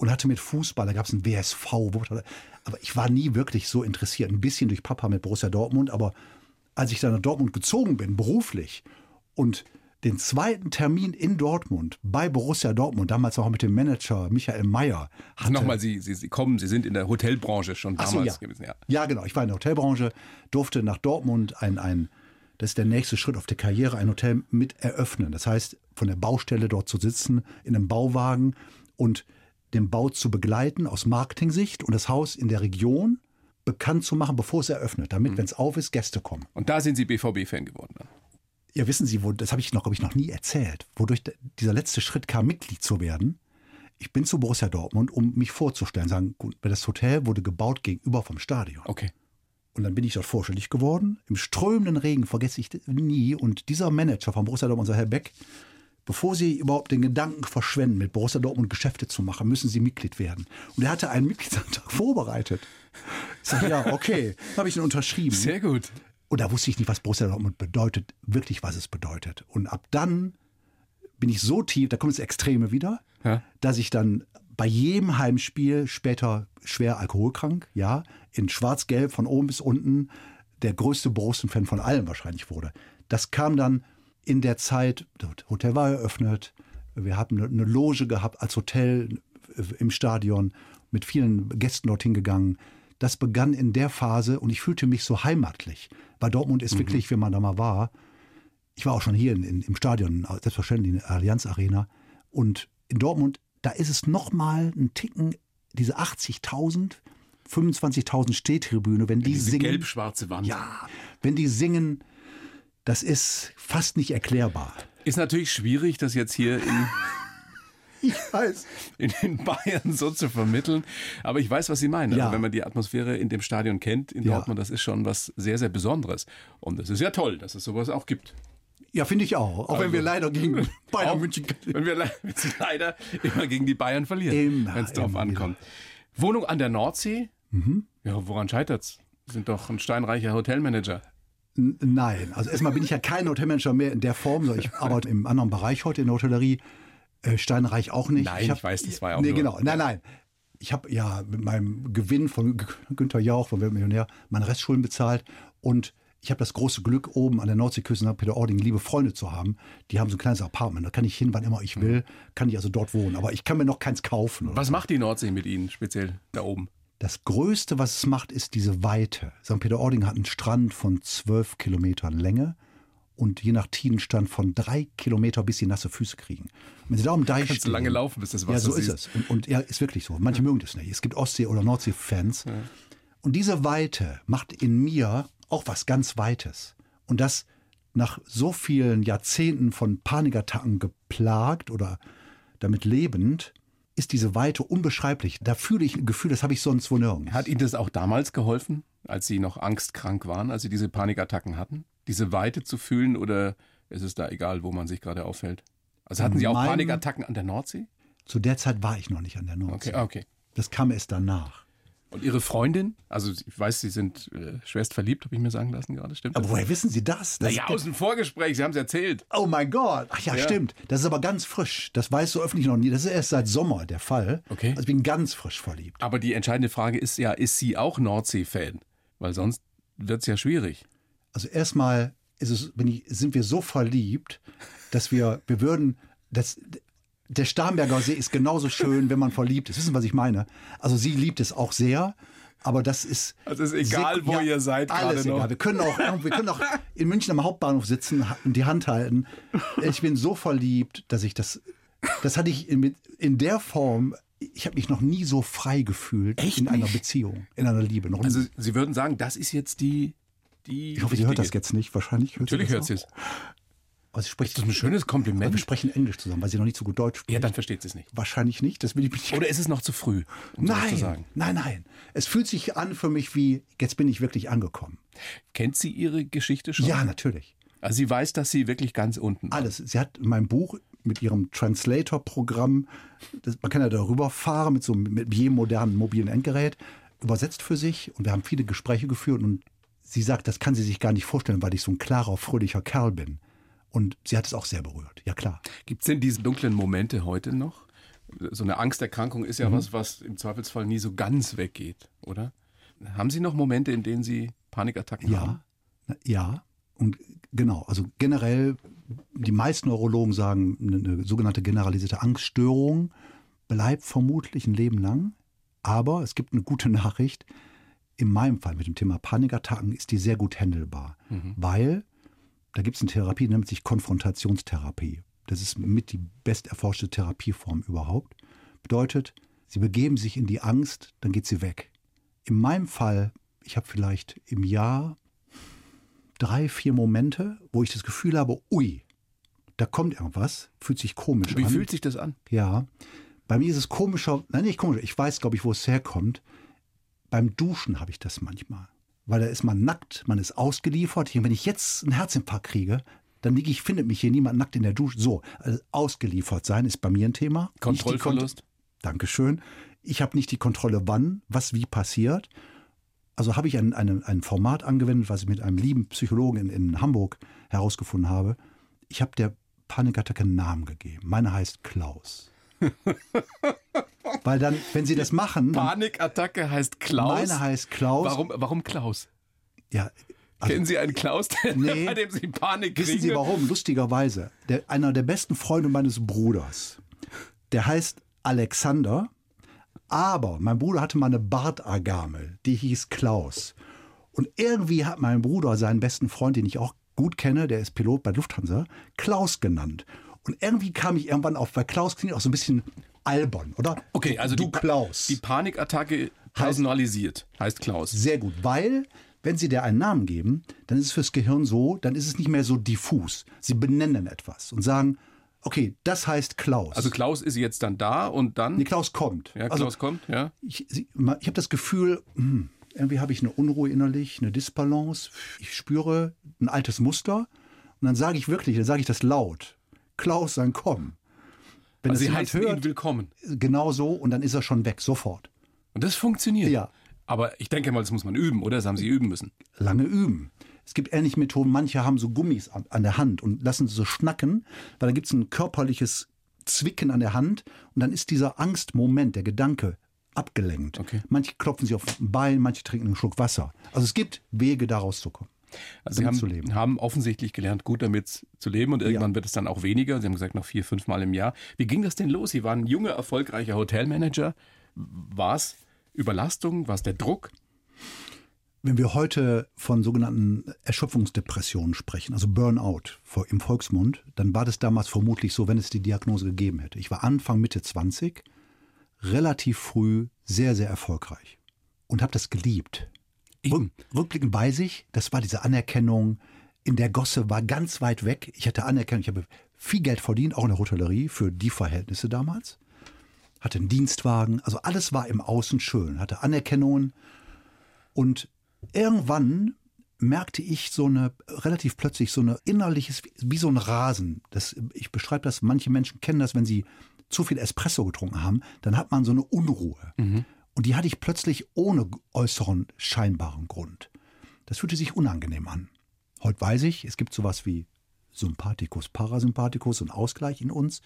Und hatte mit Fußball, da gab es ein WSV, aber ich war nie wirklich so interessiert. Ein bisschen durch Papa mit Borussia Dortmund, aber als ich dann nach Dortmund gezogen bin, beruflich, und den zweiten Termin in Dortmund bei Borussia Dortmund, damals auch mit dem Manager Michael Mayer, hatte. Nochmal, Sie, Sie, Sie kommen, Sie sind in der Hotelbranche schon damals so, ja. gewesen. Ja. ja, genau. Ich war in der Hotelbranche, durfte nach Dortmund ein, ein, das ist der nächste Schritt auf der Karriere, ein Hotel mit eröffnen. Das heißt, von der Baustelle dort zu sitzen, in einem Bauwagen und den Bau zu begleiten aus Marketing-Sicht und das Haus in der Region bekannt zu machen, bevor es eröffnet, damit, wenn es auf ist, Gäste kommen. Und da sind Sie BVB-Fan geworden. Dann. Ja, wissen Sie, wo, das habe ich noch, glaube ich, noch nie erzählt, wodurch dieser letzte Schritt kam, Mitglied zu werden. Ich bin zu Borussia Dortmund, um mich vorzustellen, sagen, gut, das Hotel wurde gebaut gegenüber vom Stadion. Okay. Und dann bin ich dort vorstellig geworden. Im strömenden Regen vergesse ich nie. Und dieser Manager von Borussia Dortmund, unser Herr Beck, bevor Sie überhaupt den Gedanken verschwenden, mit Borussia Dortmund Geschäfte zu machen, müssen Sie Mitglied werden. Und er hatte einen Mitgliedsantrag vorbereitet. Ich sage, ja, okay, habe ich ihn unterschrieben. Sehr gut. Und da wusste ich nicht, was Borussia Dortmund bedeutet, wirklich, was es bedeutet. Und ab dann bin ich so tief, da kommt das Extreme wieder, Ja. dass ich dann bei jedem Heimspiel später schwer alkoholkrank, ja, in schwarz-gelb von oben bis unten, der größte Borussen-Fan von allen wahrscheinlich wurde. Das kam dann in der Zeit, das Hotel war eröffnet, wir hatten eine- Loge gehabt als Hotel äh, im Stadion, mit vielen Gästen dorthin gegangen. Das begann in der Phase und ich fühlte mich so heimatlich, weil Dortmund ist wirklich, wenn man da mal war, ich war auch schon hier in, in, im Stadion, selbstverständlich in der Allianz Arena. Und in Dortmund, da ist es noch mal ein Ticken, diese 80.000, 25.000 Stehtribüne, wenn die Diese singen. gelb-schwarze Wand. Ja, wenn die singen, das ist fast nicht erklärbar. Ist natürlich schwierig, das jetzt hier in, Ich weiß. in den Bayern so zu vermitteln. Aber ich weiß, was Sie meinen. Ja. Also wenn man die Atmosphäre in dem Stadion kennt, in Ja. Dortmund, das ist schon was sehr, sehr Besonderes. Und es ist ja toll, dass es sowas auch gibt. Ja, finde ich auch. Auch wenn wir leider gegen Bayern Auch München. Wenn wir leider immer gegen die Bayern verlieren, wenn es drauf ankommt. Wohnung an der Nordsee? Mhm. Ja, woran scheitert's? Sind doch ein steinreicher Hotelmanager. Nein, also erstmal bin ich ja kein Hotelmanager mehr in der Form, ich arbeite im anderen Bereich heute in der Hotellerie. Äh, Steinreich auch nicht. Nein, hab- ich weiß, das war ja auch Nee, nur- genau. Nein, nein. Ich habe ja mit meinem Gewinn von Günther Jauch, von Weltmillionär, meine Restschulden bezahlt und ich habe das große Glück, oben an der Nordseeküste nach Peter Ording liebe Freunde zu haben. Die haben so ein kleines Apartment. Da kann ich hin, wann immer ich will. Kann ich also dort wohnen. Aber ich kann mir noch keins kaufen. Was macht die Nordsee mit Ihnen speziell da oben? Das Größte, was es macht, ist diese Weite. St. Peter-Ording hat einen Strand von zwölf Kilometern Länge und je nach Tidenstand von drei Kilometer, bis sie nasse Füße kriegen. Wenn sie da am Deich Kannst stehen, lange laufen, bis das Wasser Ja, so siehst. ist es. Und, und ja, ist wirklich so. Manche mögen das nicht. Es gibt Ostsee- oder Nordsee-Fans. Und diese Weite macht in mir auch was ganz Weites. Und das nach so vielen Jahrzehnten von Panikattacken geplagt oder damit lebend, ist diese Weite unbeschreiblich. Da fühle ich ein Gefühl, das habe ich sonst wo nirgends. Hat Ihnen das auch damals geholfen, als Sie noch angstkrank waren, als Sie diese Panikattacken hatten? Diese Weite zu fühlen oder ist es da egal, wo man sich gerade aufhält? Also hatten Sie auch Panikattacken an der Nordsee? Zu der Zeit war ich noch nicht an der Nordsee. Okay, ah, okay. Das kam erst danach. Und Ihre Freundin? Also ich weiß, Sie sind äh, schwerst verliebt, habe ich mir sagen lassen gerade, stimmt Aber das? woher wissen Sie das? das Naja, aus dem Vorgespräch, Sie haben es erzählt. Oh mein Gott. Ach ja, Ja. stimmt. Das ist aber ganz frisch. Das weiß so öffentlich noch nie. Das ist erst seit Sommer der Fall. Okay. Also ich bin ganz frisch verliebt. Aber die entscheidende Frage ist ja, ist sie auch Nordsee-Fan? Weil sonst wird es ja schwierig. Also erstmal ist es, ich, sind wir so verliebt, dass wir, wir würden, das, der Starnberger See ist genauso schön, wenn man verliebt ist. Wissen Sie, was ich meine? Also sie liebt es auch sehr, aber das ist. Also ist egal, wo ihr seid Alles gerade noch. egal. Wir können auch, wir können auch in München am Hauptbahnhof sitzen und die Hand halten. Ich bin so verliebt, dass ich das, das hatte ich in, in der Form. Ich habe mich noch nie so frei gefühlt Echt in einer nicht? Beziehung, in einer Liebe. Noch Also. Sie würden sagen, das ist jetzt die. die Ich hoffe, sie hört das jetzt nicht. Wahrscheinlich hört Natürlich sie hört sie es. Aber sie spricht Das ist ein schönes Aber Kompliment. wir sprechen Englisch zusammen, weil sie noch nicht so gut Deutsch spricht. Ja, dann versteht sie es nicht. Wahrscheinlich nicht, das will ich nicht. Oder ist es noch zu früh, um nein, sagen? nein, nein. Es fühlt sich an für mich wie, jetzt bin ich wirklich angekommen. Kennt sie ihre Geschichte schon? Ja, natürlich. Also sie weiß, dass sie wirklich ganz unten. Alles. Sie hat mein Buch mit ihrem Translator-Programm, man kann ja darüber fahren mit so mit jedem modernen mobilen Endgerät, übersetzt für sich und wir haben viele Gespräche geführt und sie sagt, das kann sie sich gar nicht vorstellen, weil ich so ein klarer, fröhlicher Kerl bin. Und sie hat es auch sehr berührt. Ja, klar. Gibt es denn diese dunklen Momente heute noch? So eine Angsterkrankung ist ja Mhm. was, was im Zweifelsfall nie so ganz weggeht, oder? Haben Sie noch Momente, in denen Sie Panikattacken haben? Ja, ja. Und genau, also generell, die meisten Neurologen sagen, eine, eine sogenannte generalisierte Angststörung bleibt vermutlich ein Leben lang. Aber es gibt eine gute Nachricht. In meinem Fall mit dem Thema Panikattacken ist die sehr gut handelbar. Weil da gibt es eine Therapie, die nennt sich Konfrontationstherapie. Das ist mit die best erforschte Therapieform überhaupt. Bedeutet, sie begeben sich in die Angst, dann geht sie weg. In meinem Fall, ich habe vielleicht im Jahr drei, vier Momente, wo ich das Gefühl habe, ui, da kommt irgendwas, fühlt sich komisch Wie an. fühlt sich das an? Ja, bei mir ist es komischer, nein, nicht komischer, ich weiß, glaube ich, wo es herkommt. Beim Duschen habe ich das manchmal. Weil da ist man nackt, man ist ausgeliefert. Wenn ich jetzt einen Herzinfarkt kriege, dann liege ich, findet mich hier niemand nackt in der Dusche. So, also ausgeliefert sein ist bei mir ein Thema. Kontrollverlust? Kont- Dankeschön. Ich habe nicht die Kontrolle, wann, was wie passiert. Also habe ich ein, ein, ein Format angewendet, was ich mit einem lieben Psychologen in, in Hamburg herausgefunden habe. Ich habe der Panikattacke einen Namen gegeben. Meine heißt Klaus. Weil dann, wenn sie das machen, Panikattacke heißt Klaus. meine heißt Klaus. Warum, warum Klaus? Ja, also, Kennen Sie einen Klaus, der, Nee. bei dem Sie Panik kriegen? wissen Sie warum? Lustigerweise. Der, einer der besten Freunde meines Bruders, der heißt Alexander, aber mein Bruder hatte mal eine Bartagame, die hieß Klaus. Und irgendwie hat mein Bruder seinen besten Freund, den ich auch gut kenne, der ist Pilot bei Lufthansa, Klaus genannt. Und irgendwie kam ich irgendwann auf, weil Klaus klingt auch so ein bisschen albern, oder? Okay, also du die, Klaus. die Panikattacke personalisiert heißt Klaus. Sehr gut, weil wenn Sie der einen Namen geben, dann ist es fürs Gehirn so, dann ist es nicht mehr so diffus. Sie benennen etwas und sagen, okay, das heißt Klaus. Also Klaus ist jetzt dann da und dann. nee, Klaus kommt. ja, also Klaus kommt, ja. ich, ich habe das Gefühl, hm, irgendwie habe ich eine Unruhe innerlich, eine Disbalance. Ich spüre ein altes Muster und dann sage ich wirklich, dann sage ich das laut. Klaus, dann komm. Wenn Also Sie jemand heißen ihn hört, willkommen. genau so und dann ist er schon weg, sofort. Und das funktioniert. Ja. Aber ich denke mal, das muss man üben, oder? Das haben Sie üben müssen. lange üben. Es gibt ähnliche Methoden, manche haben so Gummis an, an der Hand und lassen sie so schnacken, weil dann gibt es ein körperliches Zwicken an der Hand und dann ist dieser Angstmoment, der Gedanke, abgelenkt. Okay. Manche klopfen sich auf ein Bein, manche trinken einen Schluck Wasser. Also es gibt Wege, da rauszukommen. Also Sie haben, zu leben. haben offensichtlich gelernt, gut damit zu leben und irgendwann wird es dann auch weniger. Sie haben gesagt, noch vier, fünf Mal im Jahr. Wie ging das denn los? Sie waren ein junger, erfolgreicher Hotelmanager. War es Überlastung? War es der Druck? Wenn wir heute von sogenannten Erschöpfungsdepressionen sprechen, also Burnout im Volksmund, dann war das damals vermutlich so, wenn es die Diagnose gegeben hätte. Ich war Anfang, Mitte 20, relativ früh sehr, sehr erfolgreich und habe das geliebt. Rück, rückblickend weiß ich, das war diese Anerkennung in der Gosse, war ganz weit weg. Ich hatte Anerkennung, ich habe viel Geld verdient, auch in der Hotellerie, für die Verhältnisse damals. Hatte einen Dienstwagen, also alles war im Außen schön, hatte Anerkennungen. Und irgendwann merkte ich so eine, relativ plötzlich so eine innerliches, wie so ein Rasen. Das, ich beschreibe das, manche Menschen kennen das, wenn sie zu viel Espresso getrunken haben, dann hat man so eine Unruhe. Mhm. Und die hatte ich plötzlich ohne äußeren scheinbaren Grund. Das fühlte sich unangenehm an. Heute weiß ich, es gibt sowas wie Sympathikus, Parasympathikus und Ausgleich in uns.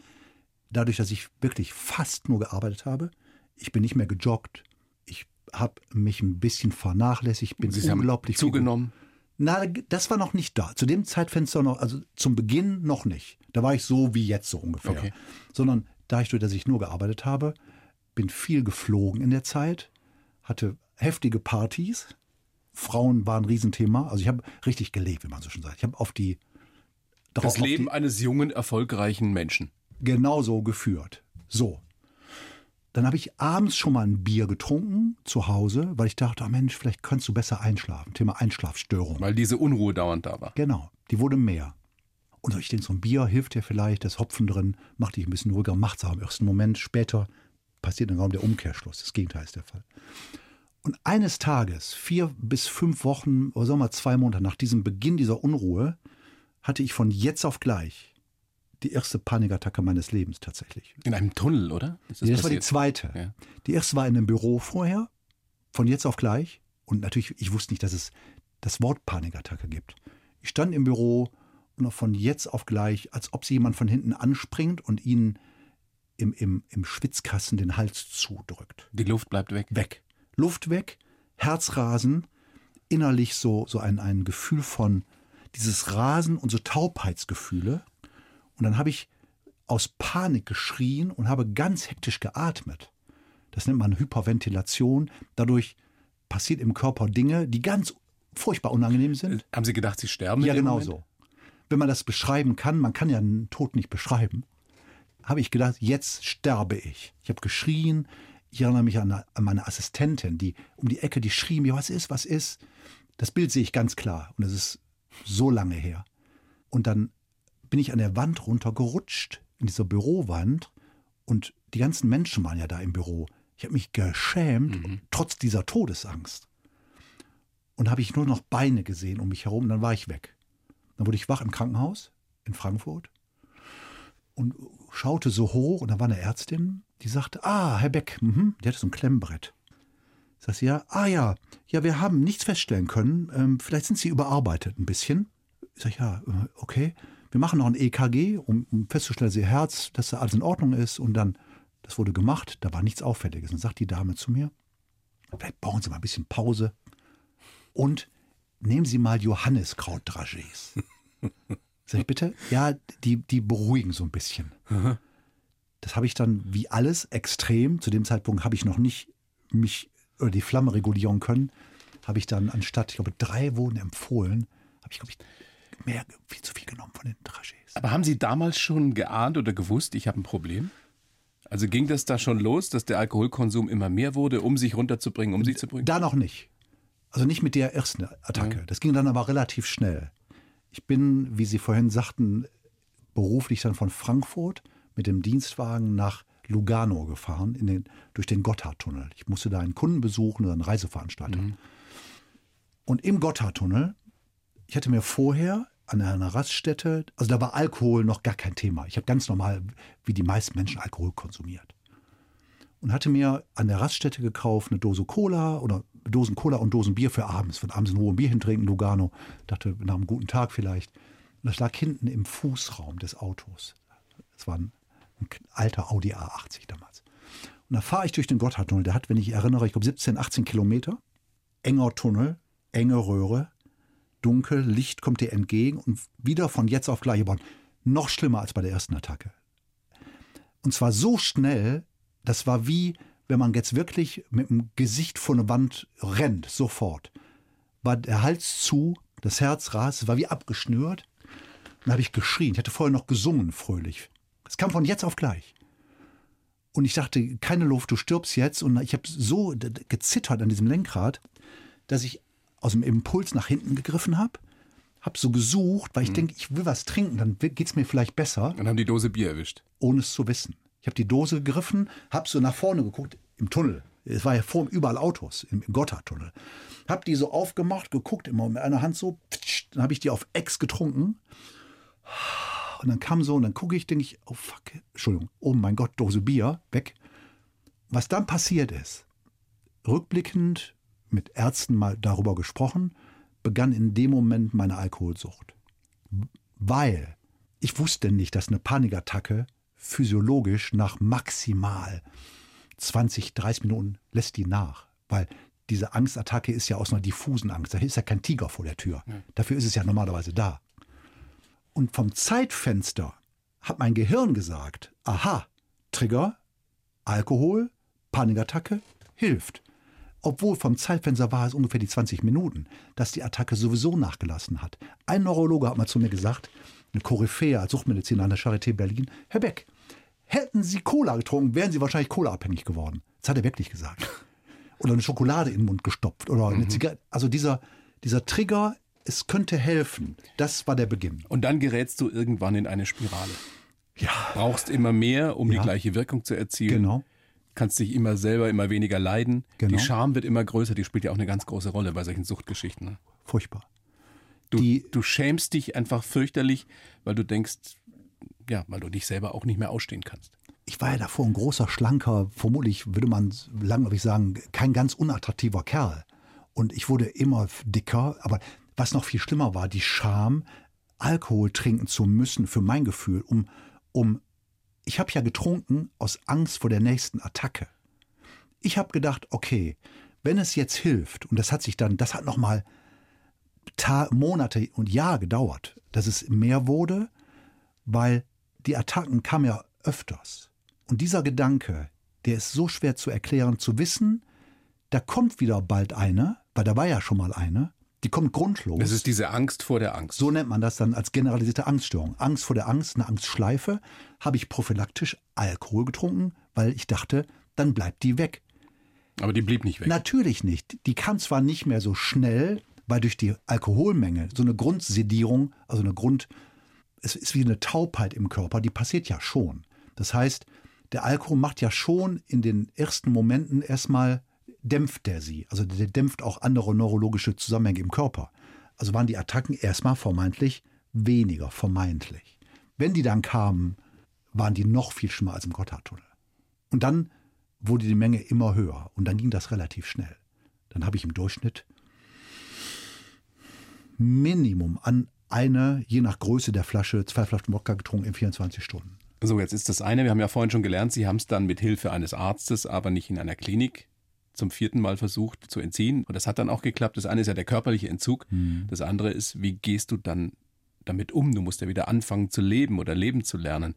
Dadurch, dass ich wirklich fast nur gearbeitet habe, ich bin nicht mehr gejoggt, ich habe mich ein bisschen vernachlässigt, bin Sie unglaublich zugenommen. Na, das war noch nicht da. Zu dem Zeitfenster noch, also zum Beginn noch nicht. Da war ich so wie jetzt so ungefähr. Okay. Sondern dadurch, dass ich nur gearbeitet habe, bin viel geflogen in der Zeit, hatte heftige Partys. Frauen waren ein Riesenthema. Also ich habe richtig gelebt, wie man so schon sagt. Ich habe auf die das Leben die, eines jungen, erfolgreichen Menschen. Genauso geführt. So. Dann habe ich abends schon mal ein Bier getrunken zu Hause, weil ich dachte, oh Mensch, vielleicht könntest du besser einschlafen. Thema Einschlafstörung. Weil diese Unruhe dauernd da war. Genau, die wurde mehr. Und ich denke, so ein Bier hilft dir vielleicht, das Hopfen drin, macht dich ein bisschen ruhiger, macht es auch im ersten Moment. Später passiert im Raum der Umkehrschluss. Das Gegenteil ist der Fall. Und eines Tages, vier bis fünf Wochen, oder sagen wir mal zwei Monate nach diesem Beginn dieser Unruhe, hatte ich von jetzt auf gleich die erste Panikattacke meines Lebens tatsächlich. In einem Tunnel, oder? Das, das war die zweite. Ja. Die erste war in einem Büro vorher, von jetzt auf gleich. Und natürlich, ich wusste nicht, dass es das Wort Panikattacke gibt. Ich stand im Büro und von jetzt auf gleich, als ob sie jemand von hinten anspringt und ihnen im, im, im Schwitzkasten den Hals zudrückt. Die Luft bleibt weg. Weg. Luft weg, Herzrasen, innerlich so, so ein, ein Gefühl von dieses Rasen und so Taubheitsgefühle. Und dann habe ich aus Panik geschrien und habe ganz hektisch geatmet. Das nennt man Hyperventilation. Dadurch passiert im Körper Dinge, die ganz furchtbar unangenehm sind. Haben Sie gedacht, Sie sterben? Ja, genau so. Wenn man das beschreiben kann, man kann ja einen Tod nicht beschreiben, habe ich gedacht, jetzt sterbe ich. Ich habe geschrien. Ich erinnere mich an, an meine Assistentin, die um die Ecke, die schrie mir, was ist, was ist. Das Bild sehe ich ganz klar und es ist so lange her. Und dann bin ich an der Wand runtergerutscht, in dieser Bürowand. Und die ganzen Menschen waren ja da im Büro. Ich habe mich geschämt, mhm. trotz dieser Todesangst. Und habe ich nur noch Beine gesehen um mich herum, und dann war ich weg. Dann wurde ich wach im Krankenhaus in Frankfurt und schaute so hoch und da war eine Ärztin, die sagte, ah, Herr Beck, mh, die hatte so ein Klemmbrett. Sagt sie ja, ah ja, ja, wir haben nichts feststellen können, ähm, vielleicht sind Sie überarbeitet ein bisschen. Ich sage, ja, äh, okay wir machen noch ein EKG, um, um festzustellen, dass ihr Herz, dass da alles in Ordnung ist. Und dann, das wurde gemacht, da war nichts Auffälliges. Und sagt die Dame zu mir, vielleicht brauchen Sie mal ein bisschen Pause und nehmen Sie mal Johanniskraut-Dragees. Sag ich bitte? Ja, die, die beruhigen so ein bisschen. Das habe ich dann wie alles extrem. Zu dem Zeitpunkt habe ich noch nicht mich oder die Flamme regulieren können. Habe ich dann anstatt, ich glaube, drei wurden empfohlen, habe ich, glaube ich, mehr, viel zu viel genommen von den Trajets. Aber haben Sie damals schon geahnt oder gewusst, ich habe ein Problem? Also ging das da schon los, dass der Alkoholkonsum immer mehr wurde, um sich runterzubringen, um sich zu bringen? Da noch nicht. Also nicht mit der ersten Attacke. Ja. Das ging dann aber relativ schnell. Ich bin, wie Sie vorhin sagten, beruflich dann von Frankfurt mit dem Dienstwagen nach Lugano gefahren, den, durch den Gotthardtunnel. Ich musste da einen Kunden besuchen oder einen Reiseveranstalter. Mhm. Und im Gotthardtunnel ich hatte mir vorher an einer Raststätte, also da war Alkohol noch gar kein Thema. Ich habe ganz normal, wie die meisten Menschen, Alkohol konsumiert. Und hatte mir an der Raststätte gekauft eine Dose Cola oder Dosen Cola und Dosen Bier für abends. Von abends ein Bier hintrinken, Lugano. Dachte, nach einem guten Tag vielleicht. Und das lag hinten im Fußraum des Autos. Das war ein, ein alter Audi A80 damals. Und da fahre ich durch den Gotthardtunnel. Der hat, wenn ich erinnere, ich glaube 17, 18 Kilometer. Enger Tunnel, enge Röhre, dunkel, Licht kommt dir entgegen und wieder von jetzt auf gleich bauen. Noch schlimmer als bei der ersten Attacke. Und zwar so schnell, das war wie, wenn man jetzt wirklich mit dem Gesicht vor eine Wand rennt, sofort. War der Hals zu, das Herz rast, es war wie abgeschnürt. Dann habe ich geschrien. Ich hatte vorher noch gesungen, fröhlich. Es kam von jetzt auf gleich. Und ich dachte, keine Luft, du stirbst jetzt. Und ich habe so gezittert an diesem Lenkrad, dass ich aus dem Impuls nach hinten gegriffen habe, habe so gesucht, weil ich mhm. denke, ich will was trinken, dann geht es mir vielleicht besser. Und haben die Dose Bier erwischt. Ohne es zu wissen. Ich habe die Dose gegriffen, habe so nach vorne geguckt, im Tunnel. Es war ja vor überall Autos im Gotthardtunnel. Hab die so aufgemacht, geguckt, immer mit einer Hand so. Dann habe ich die auf Ex getrunken. Und dann kam so, und dann gucke ich, denke ich, oh fuck, Entschuldigung, oh mein Gott, Dose Bier, weg. Was dann passiert ist, rückblickend mit Ärzten mal darüber gesprochen, begann in dem Moment meine Alkoholsucht. Weil ich wusste nicht, dass eine Panikattacke physiologisch nach maximal 20, 30 Minuten lässt die nach. Weil diese Angstattacke ist ja aus einer diffusen Angst. Da ist ja kein Tiger vor der Tür. Ja. Dafür ist es ja normalerweise da. Und vom Zeitfenster hat mein Gehirn gesagt, aha, Trigger, Alkohol, Panikattacke, hilft. Obwohl vom Zeitfenster war es ungefähr die 20 Minuten, dass die Attacke sowieso nachgelassen hat. Ein Neurologe hat mal zu mir gesagt, eine Koryphäe als Suchtmediziner an der Charité Berlin, Herr Beck, hätten Sie Cola getrunken, wären Sie wahrscheinlich Cola-abhängig geworden. Das hat er wirklich gesagt. Oder eine Schokolade in den Mund gestopft oder eine mhm. Zigarette. Also dieser, dieser Trigger, es könnte helfen. Das war der Beginn. Und dann gerätst du irgendwann in eine Spirale. Ja. Brauchst immer mehr, um ja. die gleiche Wirkung zu erzielen. Genau. Kannst dich immer selber immer weniger leiden. Genau. Die Scham wird immer größer. Die spielt ja auch eine ganz große Rolle bei solchen Suchtgeschichten. Ne? Furchtbar. Du, die, du schämst dich einfach fürchterlich, weil du denkst, ja, weil du dich selber auch nicht mehr ausstehen kannst. Ich war ja davor ein großer, schlanker, vermutlich würde man langläufig sagen, kein ganz unattraktiver Kerl. Und ich wurde immer dicker, aber was noch viel schlimmer war, die Scham, Alkohol trinken zu müssen, für mein Gefühl, um, um ich habe ja getrunken aus Angst vor der nächsten Attacke. Ich habe gedacht, okay, wenn es jetzt hilft, und das hat sich dann, das hat nochmal Monate und Jahre gedauert, dass es mehr wurde, weil die Attacken kamen ja öfters. Und dieser Gedanke, der ist so schwer zu erklären, zu wissen, da kommt wieder bald eine, weil da war ja schon mal eine, die kommt grundlos. Das ist diese Angst vor der Angst. So nennt man das dann als generalisierte Angststörung. Angst vor der Angst, eine Angstschleife. Habe ich prophylaktisch Alkohol getrunken, weil ich dachte, dann bleibt die weg. Aber die blieb nicht weg. Natürlich nicht. Die kam zwar nicht mehr so schnell, weil durch die Alkoholmenge so eine Grundsedierung, also eine Grund, es ist wie eine Taubheit im Körper, die passiert ja schon. Das heißt, der Alkohol macht ja schon in den ersten Momenten erstmal dämpft der sie. Also der dämpft auch andere neurologische Zusammenhänge im Körper. Also waren die Attacken erstmal vermeintlich weniger, vermeintlich. Wenn die dann kamen, waren die noch viel schlimmer als im Gotthardtunnel. Und dann wurde die Menge immer höher und dann ging das relativ schnell. Dann habe ich im Durchschnitt Minimum an eine, je nach Größe der Flasche, zwei Flaschen Wodka getrunken in 24 Stunden. So, jetzt ist das eine, wir haben ja vorhin schon gelernt, Sie haben es dann mit Hilfe eines Arztes, aber nicht in einer Klinik zum vierten Mal versucht zu entziehen. Und das hat dann auch geklappt. Das eine ist ja der körperliche Entzug. Mhm. Das andere ist, wie gehst du dann damit um? Du musst ja wieder anfangen zu leben oder leben zu lernen.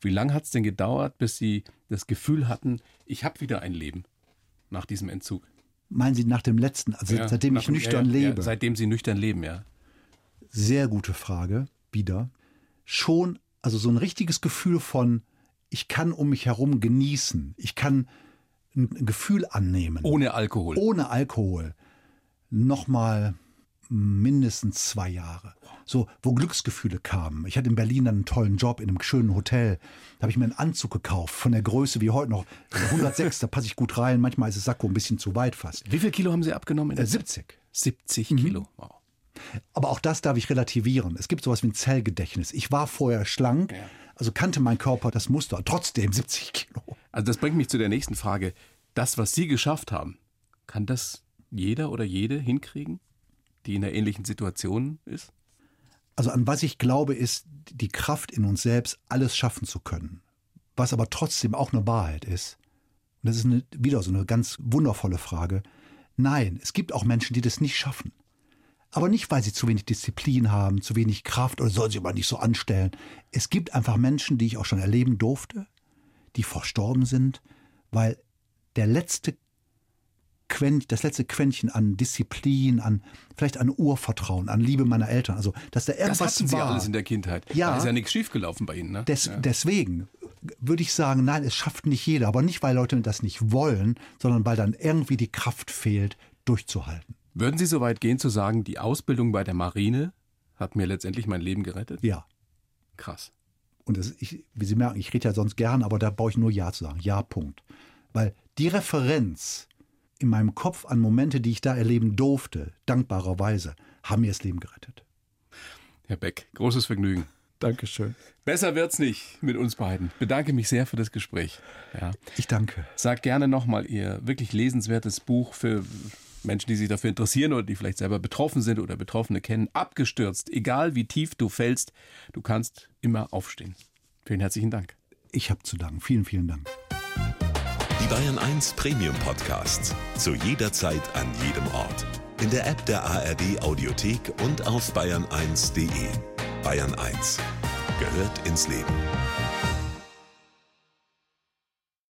Wie lange hat es denn gedauert, bis Sie das Gefühl hatten, ich habe wieder ein Leben nach diesem Entzug? Meinen Sie nach dem letzten, also ja, seitdem ich nüchtern ja, lebe? Ja, seitdem Sie nüchtern leben, ja. Sehr gute Frage, wieder. Schon, also so ein richtiges Gefühl von, ich kann um mich herum genießen. Ich kann ein Gefühl annehmen. Ohne Alkohol. Ohne Alkohol. Nochmal mindestens zwei Jahre. So, wo Glücksgefühle kamen. Ich hatte in Berlin dann einen tollen Job in einem schönen Hotel. Da habe ich mir einen Anzug gekauft, von der Größe wie heute noch. 106, da passe ich gut rein. Manchmal ist das Sakko ein bisschen zu weit fast. Wie viel Kilo haben Sie abgenommen? Äh, 70. 70 mhm. Kilo, wow. Aber auch das darf ich relativieren. Es gibt sowas wie ein Zellgedächtnis. Ich war vorher schlank, ja. also kannte mein Körper das Muster. Trotzdem 70 Kilo. Also das bringt mich zu der nächsten Frage. Das, was Sie geschafft haben, kann das jeder oder jede hinkriegen, die in einer ähnlichen Situation ist? Also an was ich glaube, ist die Kraft in uns selbst, alles schaffen zu können. Was aber trotzdem auch eine Wahrheit ist. Und das ist eine, wieder so eine ganz wundervolle Frage. Nein, es gibt auch Menschen, die das nicht schaffen. Aber nicht, weil sie zu wenig Disziplin haben, zu wenig Kraft oder sollen sie aber nicht so anstellen. Es gibt einfach Menschen, die ich auch schon erleben durfte, die verstorben sind, weil der letzte Quäntchen, das letzte Quäntchen an Disziplin, an vielleicht an Urvertrauen, an Liebe meiner Eltern, also dass da irgendwas das hatten war. Sie alles in der Kindheit. Ja, da ist ja nichts schiefgelaufen bei Ihnen. Ne? Des, ja. Deswegen würde ich sagen, nein, es schafft nicht jeder, aber nicht weil Leute das nicht wollen, sondern weil dann irgendwie die Kraft fehlt, durchzuhalten. Würden Sie so weit gehen zu sagen, die Ausbildung bei der Marine hat mir letztendlich mein Leben gerettet? Ja. Krass. Und das, ich, wie Sie merken, ich rede ja sonst gern, aber da brauche ich nur Ja zu sagen. Ja, Punkt. Weil die Referenz in meinem Kopf an Momente, die ich da erleben durfte, dankbarerweise, haben mir das Leben gerettet. Herr Beck, großes Vergnügen. Dankeschön. Besser wird's nicht mit uns beiden. Bedanke mich sehr für das Gespräch. Ja. Ich danke. Sag gerne nochmal Ihr wirklich lesenswertes Buch für Menschen, die sich dafür interessieren oder die vielleicht selber betroffen sind oder Betroffene kennen. Abgestürzt, egal wie tief du fällst, du kannst immer aufstehen. Vielen herzlichen Dank. Ich habe zu danken. Vielen, vielen Dank. Die Bayern 1 Premium Podcasts. Zu jeder Zeit, an jedem Ort. In der App der ARD Audiothek und auf bayern1.de. Bayern 1 gehört ins Leben.